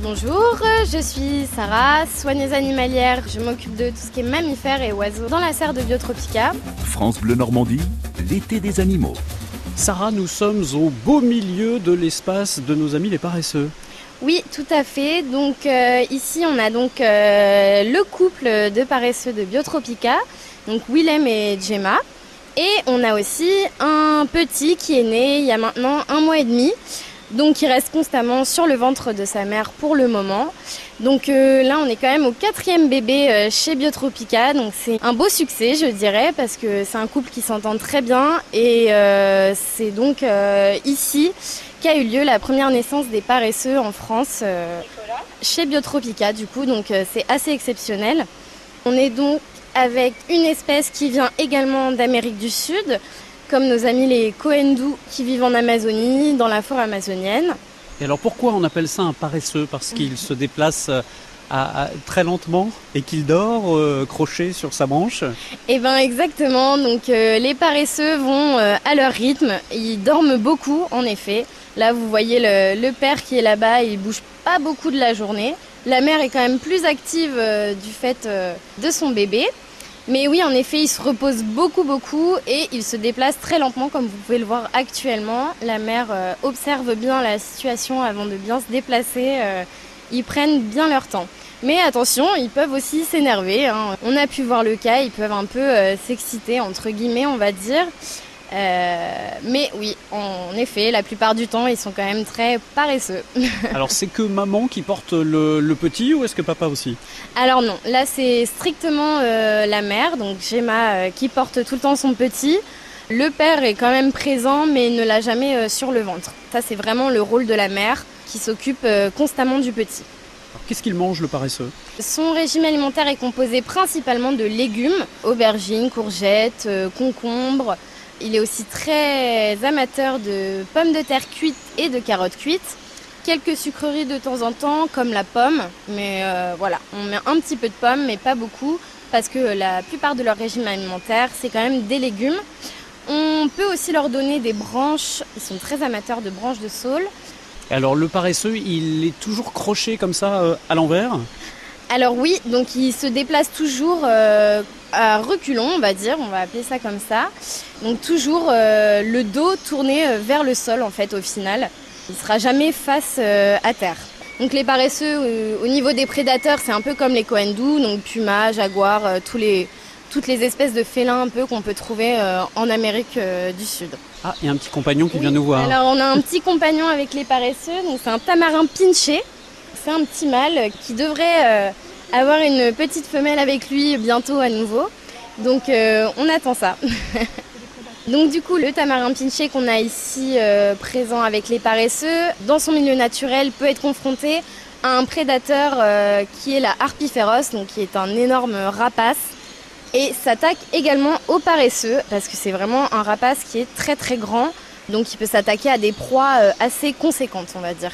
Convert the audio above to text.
Bonjour, je suis Sarah, soigneuse animalière. Je m'occupe de tout ce qui est mammifères et oiseaux dans la serre de Biotropica. France Bleu Normandie, l'été des animaux. Sarah, nous sommes au beau milieu de l'espace de nos amis les paresseux. Oui, tout à fait. Donc euh, ici, on a donc euh, le couple de paresseux de Biotropica, donc Willem et Gemma. Et on a aussi un petit qui est né il y a maintenant un mois et demi. Donc il reste constamment sur le ventre de sa mère pour le moment. Donc euh, là on est quand même au quatrième bébé euh, chez Biotropica. Donc c'est un beau succès je dirais parce que c'est un couple qui s'entend très bien. Et euh, c'est donc ici qu'a eu lieu la première naissance des paresseux en France chez Biotropica du coup. Donc c'est assez exceptionnel. On est donc avec une espèce qui vient également d'Amérique du Sud comme nos amis les Koendu qui vivent en Amazonie, dans la forêt amazonienne. Et alors pourquoi on appelle ça un paresseux? Parce qu'il se déplace euh, très lentement et qu'il dort euh, croché sur sa branche? Eh bien exactement, donc euh, les paresseux vont à leur rythme, ils dorment beaucoup en effet. Là vous voyez le, le père qui est là-bas, il bouge pas beaucoup de la journée. La mère est quand même plus active du fait de son bébé. Mais oui, en effet, il se repose beaucoup, beaucoup et il se déplace très lentement, comme vous pouvez le voir actuellement. La mère euh, observe bien la situation avant de bien se déplacer. Euh, ils prennent bien leur temps. Mais attention, ils peuvent aussi s'énerver. Hein. On a pu voir le cas, ils peuvent un peu euh, s'exciter, entre guillemets, on va dire. Euh, mais oui, en effet, la plupart du temps, ils sont quand même très paresseux. Alors, c'est que maman qui porte le, petit ou est-ce que papa aussi? Alors non, là c'est strictement euh, la mère, donc Gemma euh, qui porte tout le temps son petit. Le père est quand même présent, mais ne l'a jamais sur le ventre. Ça, c'est vraiment le rôle de la mère qui s'occupe constamment du petit. Qu'est-ce qu'il mange le paresseux? Son régime alimentaire est composé principalement de légumes, aubergines, courgettes, concombres, il est aussi très amateur de pommes de terre cuites et de carottes cuites. Quelques sucreries de temps en temps, comme la pomme, mais euh, voilà, on met un petit peu de pommes, mais pas beaucoup, parce que la plupart de leur régime alimentaire, c'est quand même des légumes. On peut aussi leur donner des branches, ils sont très amateurs de branches de saule. Alors le paresseux, il est toujours croché comme ça euh, à l'envers? Alors oui, donc il se déplace toujours euh, à reculons, on va dire, on va appeler ça comme ça. Donc toujours euh, le dos tourné euh, vers le sol en fait au final. Il ne sera jamais face à terre. Donc les paresseux au niveau des prédateurs, c'est un peu comme les coendous, donc puma, jaguar, tous les, toutes les espèces de félins un peu qu'on peut trouver en Amérique du Sud. Ah, il y a un petit compagnon qui vient nous voir. Alors on a un petit compagnon avec les paresseux, donc c'est un tamarin pinché c'est un petit mâle qui devrait euh, avoir une petite femelle avec lui bientôt à nouveau. Donc euh, on attend ça. Donc du coup, le tamarin pinché qu'on a ici euh, présent avec les paresseux, dans son milieu naturel, peut être confronté à un prédateur qui est la harpie donc qui est un énorme rapace, et s'attaque également aux paresseux, parce que c'est vraiment un rapace qui est très très grand, donc il peut s'attaquer à des proies assez conséquentes, on va dire.